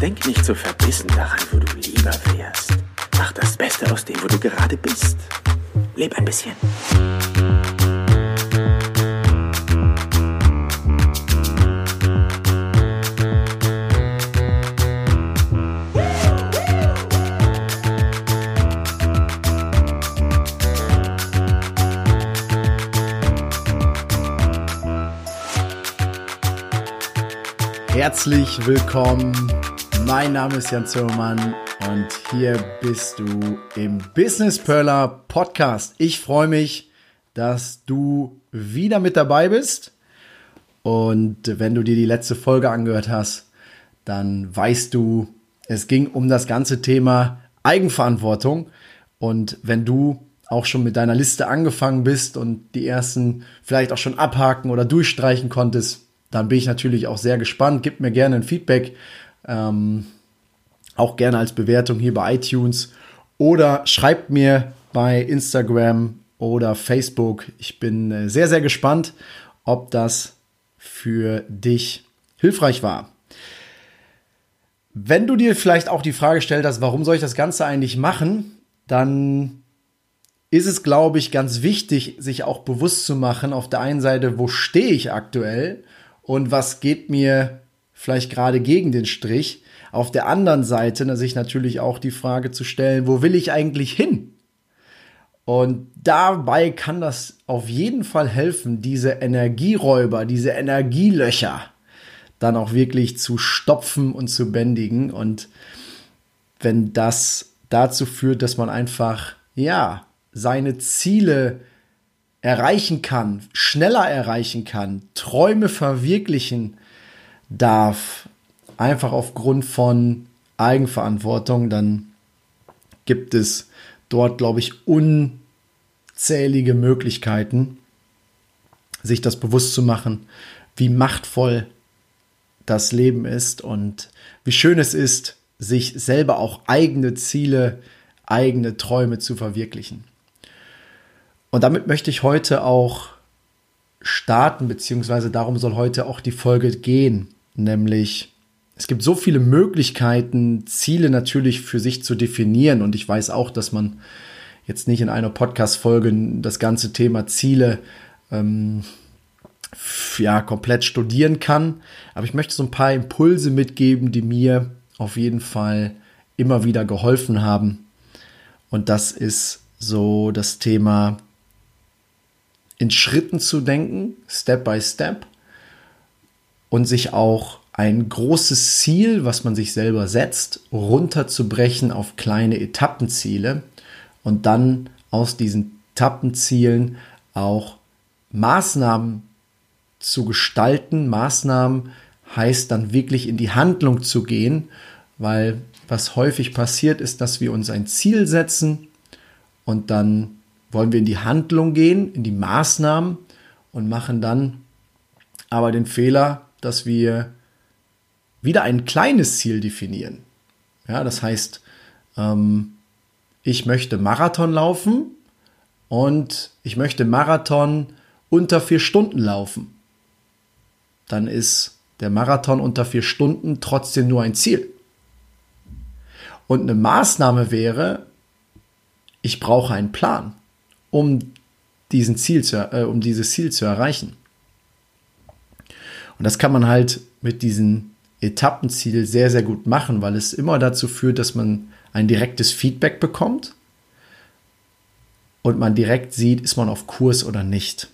Denk nicht so verbissen daran, wo du lieber wärst. Mach das Beste aus dem, wo du gerade bist. Leb ein bisschen. Herzlich willkommen. Mein Name ist Jan Zimmermann und hier bist du im Business Perler Podcast. Ich freue mich, dass du wieder mit dabei bist. Und wenn du dir die letzte Folge angehört hast, dann weißt du, es ging um das ganze Thema Eigenverantwortung. Und wenn du auch schon mit deiner Liste angefangen bist und die ersten vielleicht auch schon abhaken oder durchstreichen konntest, dann bin ich natürlich auch sehr gespannt. Gib mir gerne ein Feedback, ähm, auch gerne als Bewertung hier bei iTunes oder schreibt mir bei Instagram oder Facebook. Ich bin äh, sehr, sehr gespannt, ob das für dich hilfreich war. Wenn du dir vielleicht auch die Frage gestellt hast, warum soll ich das Ganze eigentlich machen, dann ist es, glaube ich, ganz wichtig, sich auch bewusst zu machen, auf der einen Seite, wo stehe ich aktuell und was geht mir vielleicht gerade gegen den Strich. Auf der anderen Seite sich natürlich auch die Frage zu stellen, wo will ich eigentlich hin? Und dabei kann das auf jeden Fall helfen, diese Energieräuber, diese Energielöcher dann auch wirklich zu stopfen und zu bändigen. Und wenn das dazu führt, dass man einfach, ja, seine Ziele erreichen kann, schneller erreichen kann, Träume verwirklichen darf, einfach aufgrund von Eigenverantwortung, dann gibt es dort, glaube ich, unzählige Möglichkeiten, sich das bewusst zu machen, wie machtvoll das Leben ist und wie schön es ist, sich selber auch eigene Ziele, eigene Träume zu verwirklichen. Und damit möchte ich heute auch starten, beziehungsweise darum soll heute auch die Folge gehen, nämlich es gibt so viele Möglichkeiten, Ziele natürlich für sich zu definieren. Und ich weiß auch, dass man jetzt nicht in einer Podcast-Folge das ganze Thema Ziele ähm, ja, komplett studieren kann, aber ich möchte so ein paar Impulse mitgeben, die mir auf jeden Fall immer wieder geholfen haben. Und das ist so das Thema in Schritten zu denken, Step by Step, und sich auch ein großes Ziel, was man sich selber setzt, runterzubrechen auf kleine Etappenziele und dann aus diesen Etappenzielen auch Maßnahmen zu gestalten. Maßnahmen heißt dann wirklich in die Handlung zu gehen, weil was häufig passiert ist, dass wir uns ein Ziel setzen und dann wollen wir in die Handlung gehen, in die Maßnahmen und machen dann aber den Fehler, dass wir wieder ein kleines Ziel definieren. Ja, das heißt, ähm, ich möchte Marathon laufen und ich möchte Marathon unter vier Stunden laufen. Dann ist der Marathon unter vier Stunden trotzdem nur ein Ziel. Und eine Maßnahme wäre, ich brauche einen Plan um, diesen Ziel zu, äh, um dieses Ziel zu erreichen. Und das kann man halt mit diesem Etappenziel sehr, sehr gut machen, weil es immer dazu führt, dass man ein direktes Feedback bekommt und man direkt sieht, ist man auf Kurs oder nicht.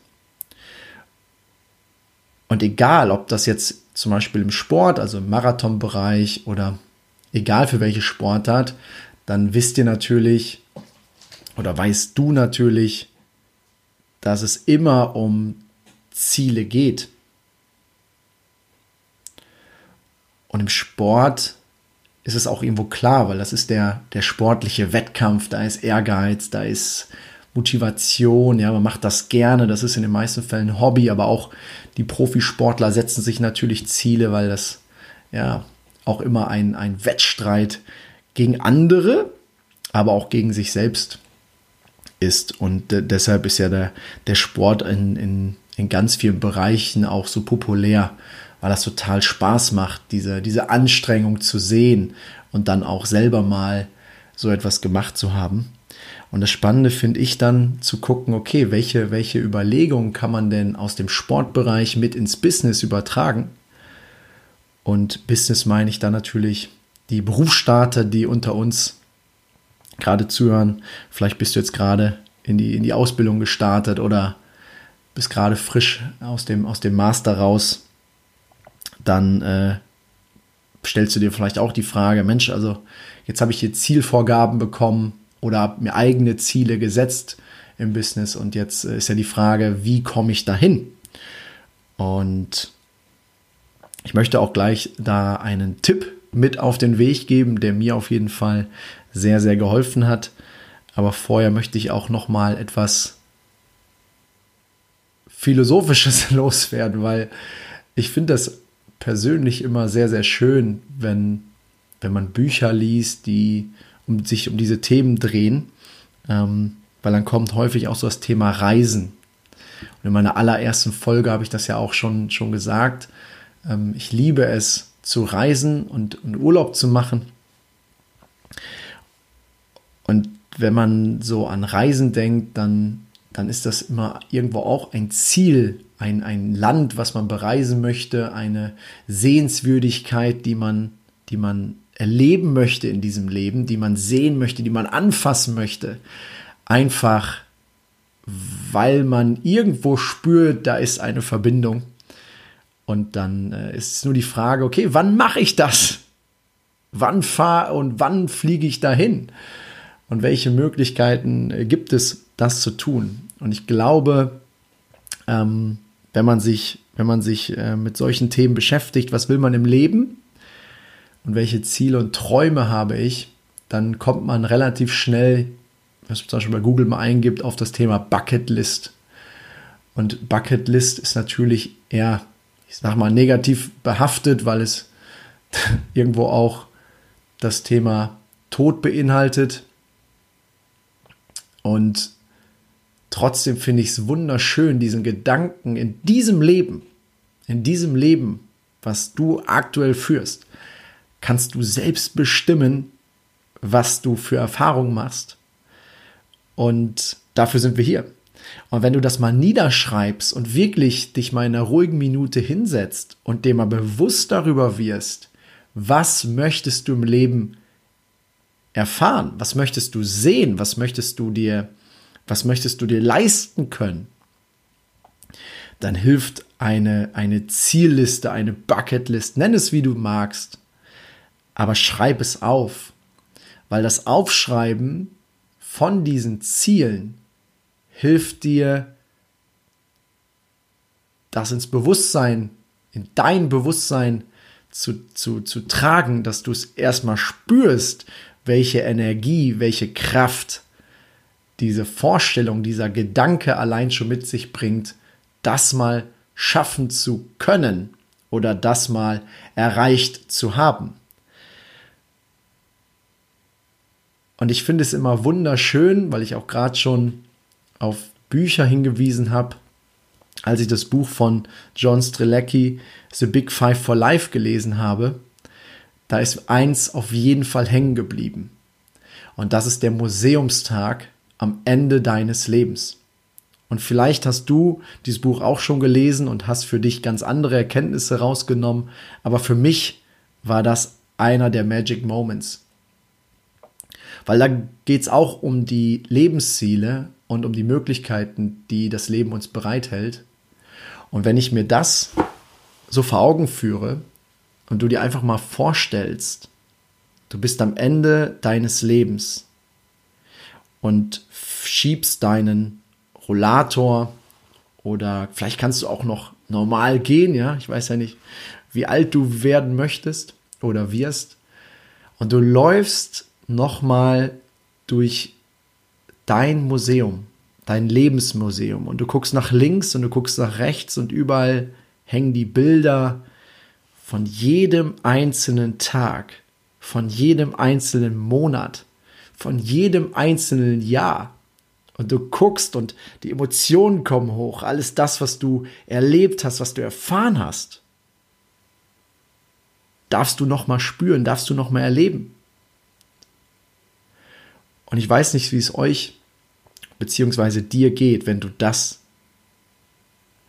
Und egal, ob das jetzt zum Beispiel im Sport, also im Marathonbereich oder egal für welche Sportart, dann wisst ihr natürlich, oder weißt du natürlich, dass es immer um Ziele geht. Und im Sport ist es auch irgendwo klar, weil das ist der, der sportliche Wettkampf, da ist Ehrgeiz, da ist Motivation, ja, man macht das gerne, das ist in den meisten Fällen ein Hobby, aber auch die Profisportler setzen sich natürlich Ziele, weil das ja auch immer ein, ein Wettstreit gegen andere, aber auch gegen sich selbst ist. Und deshalb ist ja der, der Sport in, in, in ganz vielen Bereichen auch so populär, weil das total Spaß macht, diese, diese Anstrengung zu sehen und dann auch selber mal so etwas gemacht zu haben. Und das Spannende finde ich dann zu gucken, okay, welche, welche Überlegungen kann man denn aus dem Sportbereich mit ins Business übertragen? Und Business meine ich dann natürlich die Berufsstarter, die unter uns gerade zuhören. Vielleicht bist du jetzt gerade in die, in die Ausbildung gestartet oder bist gerade frisch aus dem, aus dem Master raus. Dann äh, stellst du dir vielleicht auch die Frage, Mensch, also jetzt habe ich hier Zielvorgaben bekommen oder habe mir eigene Ziele gesetzt im Business und jetzt ist ja die Frage, wie komme ich dahin? Und ich möchte auch gleich da einen Tipp mit auf den Weg geben, der mir auf jeden Fall sehr, sehr geholfen hat. Aber vorher möchte ich auch noch mal etwas Philosophisches loswerden, weil ich finde das persönlich immer sehr, sehr schön, wenn, wenn man Bücher liest, die um, sich um diese Themen drehen, ähm, weil dann kommt häufig auch so das Thema Reisen. Und in meiner allerersten Folge habe ich das ja auch schon, schon gesagt. Ähm, ich liebe es zu reisen und, und Urlaub zu machen. Und wenn man so an Reisen denkt, dann, dann ist das immer irgendwo auch ein Ziel, ein, ein Land, was man bereisen möchte, eine Sehenswürdigkeit, die man, die man erleben möchte in diesem Leben, die man sehen möchte, die man anfassen möchte. Einfach, weil man irgendwo spürt, da ist eine Verbindung. Und dann äh, ist es nur die Frage, okay, wann mache ich das? Wann fahre und wann fliege ich dahin? Und welche Möglichkeiten äh, gibt es, das zu tun? Und ich glaube, ähm, wenn man sich, wenn man sich äh, mit solchen Themen beschäftigt, was will man im Leben? und welche Ziele und Träume habe ich, dann kommt man relativ schnell, was man zum Beispiel bei Google mal eingibt, auf das Thema Bucketlist. Und Bucketlist ist natürlich eher, ich sag mal, negativ behaftet, weil es irgendwo auch das Thema Tod beinhaltet. Und trotzdem finde ich es wunderschön, diesen Gedanken in diesem Leben, in diesem Leben, was du aktuell führst, kannst du selbst bestimmen, was du für Erfahrungen machst. Und dafür sind wir hier. Und wenn du das mal niederschreibst und wirklich dich mal in einer ruhigen Minute hinsetzt und dir mal bewusst darüber wirst, was möchtest du im Leben erfahren? Was möchtest du sehen? Was möchtest du dir, was möchtest du dir leisten können? Dann hilft eine, eine Zielliste, eine Bucketlist, nenn es wie du magst, aber schreib es auf, weil das Aufschreiben von diesen Zielen hilft dir, das ins Bewusstsein, in dein Bewusstsein zu, zu, zu tragen, dass du es erstmal spürst, welche Energie, welche Kraft diese Vorstellung, dieser Gedanke allein schon mit sich bringt, das mal schaffen zu können oder das mal erreicht zu haben. Und ich finde es immer wunderschön, weil ich auch gerade schon auf Bücher hingewiesen habe, als ich das Buch von John Strelecki The Big Five for Life gelesen habe, da ist eins auf jeden Fall hängen geblieben. Und das ist der Museumstag am Ende deines Lebens. Und vielleicht hast du dieses Buch auch schon gelesen und hast für dich ganz andere Erkenntnisse rausgenommen, aber für mich war das einer der Magic Moments. Weil da geht es auch um die Lebensziele und um die Möglichkeiten, die das Leben uns bereithält. Und wenn ich mir das so vor Augen führe und du dir einfach mal vorstellst, du bist am Ende deines Lebens und schiebst deinen Rollator oder vielleicht kannst du auch noch normal gehen, ja, ich weiß ja nicht, wie alt du werden möchtest oder wirst. Und du läufst nochmal durch dein Museum, dein Lebensmuseum. Und du guckst nach links und du guckst nach rechts und überall hängen die Bilder von jedem einzelnen Tag, von jedem einzelnen Monat, von jedem einzelnen Jahr. Und du guckst und die Emotionen kommen hoch, alles das, was du erlebt hast, was du erfahren hast. darfst du noch mal spüren, darfst du noch mal erleben. Und ich weiß nicht, wie es euch beziehungsweise dir geht, wenn du das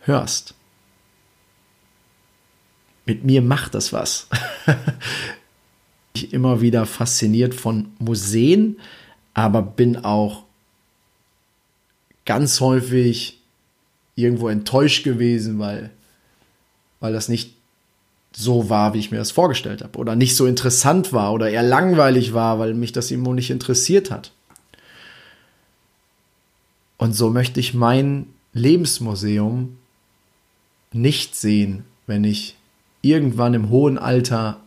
hörst. Mit mir macht das was. ich immer wieder fasziniert von Museen, aber bin auch ganz häufig irgendwo enttäuscht gewesen, weil, weil das nicht so war, wie ich mir das vorgestellt habe. Oder nicht so interessant war oder eher langweilig war, weil mich das irgendwo nicht interessiert hat. Und so möchte ich mein Lebensmuseum nicht sehen, wenn ich irgendwann im hohen Alter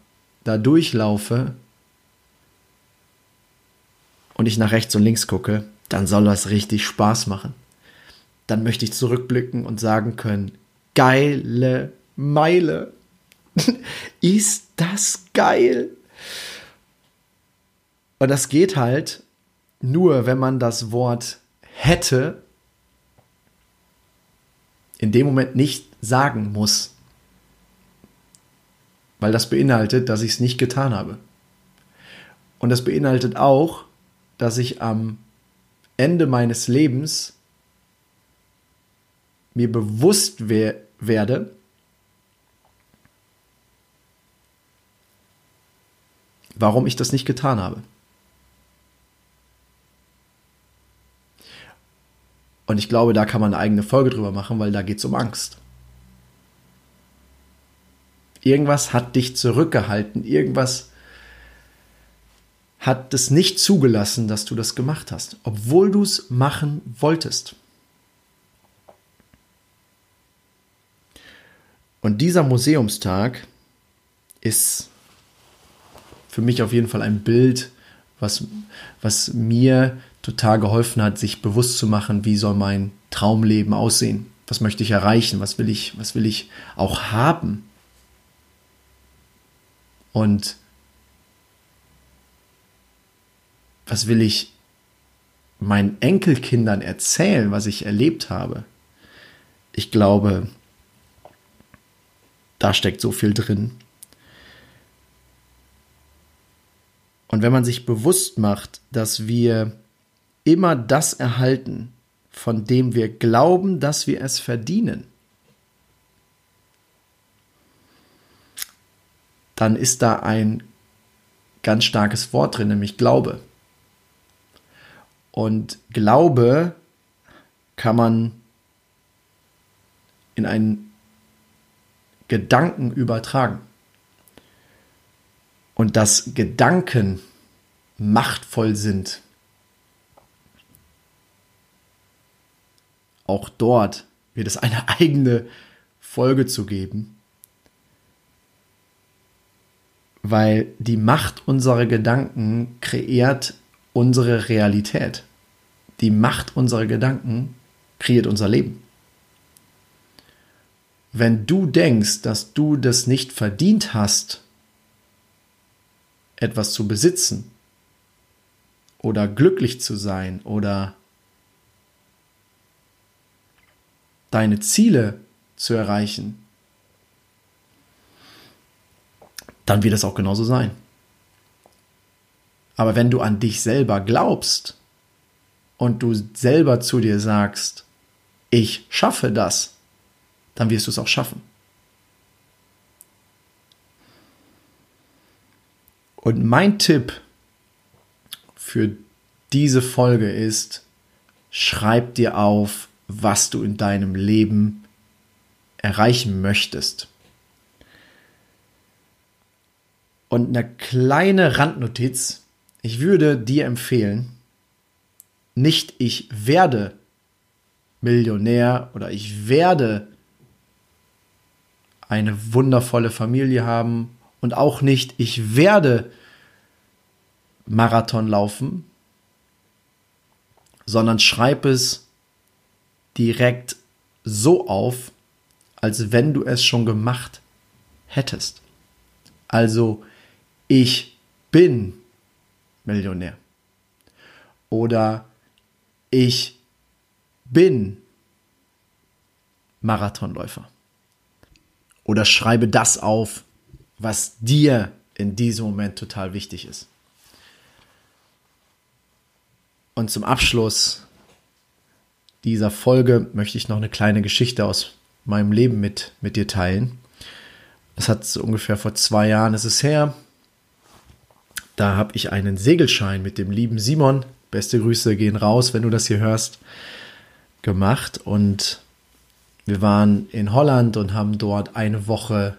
da durchlaufe und ich nach rechts und links gucke, dann soll das richtig Spaß machen. Dann möchte ich zurückblicken und sagen können, geile Meile. Ist das geil? Und das geht halt nur, wenn man das Wort hätte in dem Moment nicht sagen muss. Weil das beinhaltet, dass ich es nicht getan habe. Und das beinhaltet auch, dass ich am Ende meines Lebens mir bewusst wer werde, warum ich das nicht getan habe. Und ich glaube, da kann man eine eigene Folge drüber machen, weil da geht es um Angst. Irgendwas hat dich zurückgehalten, irgendwas hat es nicht zugelassen, dass du das gemacht hast, obwohl du es machen wolltest. Und dieser Museumstag ist für mich auf jeden Fall ein Bild, was, was mir total geholfen hat, sich bewusst zu machen, wie soll mein Traumleben aussehen? Was möchte ich erreichen? Was will ich, was will ich auch haben? Und was will ich meinen Enkelkindern erzählen, was ich erlebt habe? Ich glaube, da steckt so viel drin. Und wenn man sich bewusst macht, dass wir immer das erhalten, von dem wir glauben, dass wir es verdienen, dann ist da ein ganz starkes Wort drin, nämlich Glaube. Und Glaube kann man in einen Gedanken übertragen. Und dass Gedanken machtvoll sind. Auch dort wird es eine eigene Folge zu geben, weil die Macht unserer Gedanken kreiert unsere Realität die Macht unserer Gedanken kreiert unser Leben. Wenn du denkst, dass du das nicht verdient hast, etwas zu besitzen oder glücklich zu sein oder deine Ziele zu erreichen, dann wird es auch genauso sein. Aber wenn du an dich selber glaubst, und du selber zu dir sagst, ich schaffe das, dann wirst du es auch schaffen. Und mein Tipp für diese Folge ist, schreib dir auf, was du in deinem Leben erreichen möchtest. Und eine kleine Randnotiz, ich würde dir empfehlen, nicht ich werde Millionär oder ich werde eine wundervolle Familie haben und auch nicht ich werde Marathon laufen, sondern schreib es direkt so auf, als wenn du es schon gemacht hättest. Also ich bin Millionär. Oder ich bin Marathonläufer. Oder schreibe das auf, was dir in diesem Moment total wichtig ist. Und zum Abschluss dieser Folge möchte ich noch eine kleine Geschichte aus meinem Leben mit, mit dir teilen. Es hat so ungefähr vor zwei Jahren ist es her. Da habe ich einen Segelschein mit dem lieben Simon. Beste Grüße gehen raus, wenn du das hier hörst. Gemacht und wir waren in Holland und haben dort eine Woche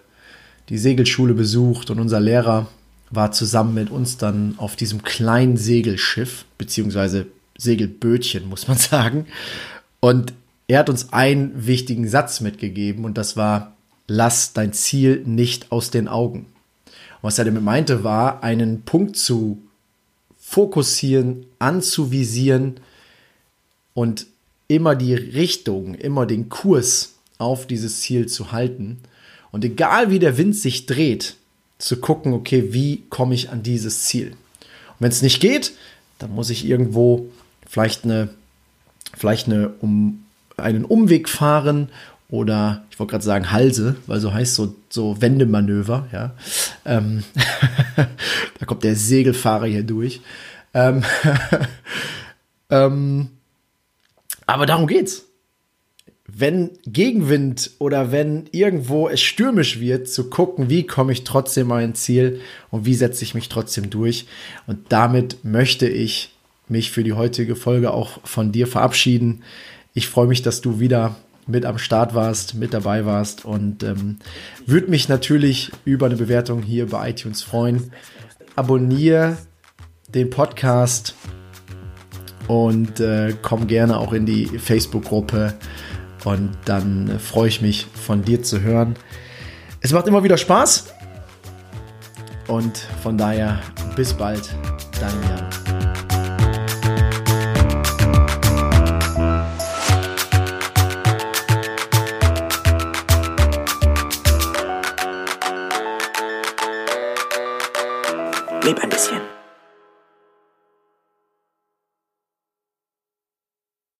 die Segelschule besucht und unser Lehrer war zusammen mit uns dann auf diesem kleinen Segelschiff, beziehungsweise Segelbötchen, muss man sagen. Und er hat uns einen wichtigen Satz mitgegeben und das war, lass dein Ziel nicht aus den Augen. Was er damit meinte, war, einen Punkt zu fokussieren, anzuvisieren und immer die Richtung, immer den Kurs auf dieses Ziel zu halten. Und egal wie der Wind sich dreht, zu gucken, okay, wie komme ich an dieses Ziel? Und wenn es nicht geht, dann muss ich irgendwo vielleicht eine, vielleicht eine um, einen Umweg fahren oder ich wollte gerade sagen Halse, weil so heißt so, so Wendemanöver, ja. Ähm, da kommt der Segelfahrer hier durch. Ähm, ähm, aber darum geht's. Wenn Gegenwind oder wenn irgendwo es stürmisch wird, zu gucken, wie komme ich trotzdem an ein Ziel und wie setze ich mich trotzdem durch. Und damit möchte ich mich für die heutige Folge auch von dir verabschieden. Ich freue mich, dass du wieder mit am Start warst, mit dabei warst und ähm, würde mich natürlich über eine Bewertung hier bei iTunes freuen. Abonniere den Podcast und äh, komm gerne auch in die Facebook-Gruppe und dann äh, freue ich mich von dir zu hören. Es macht immer wieder Spaß und von daher bis bald, Jan. Leb ein bisschen.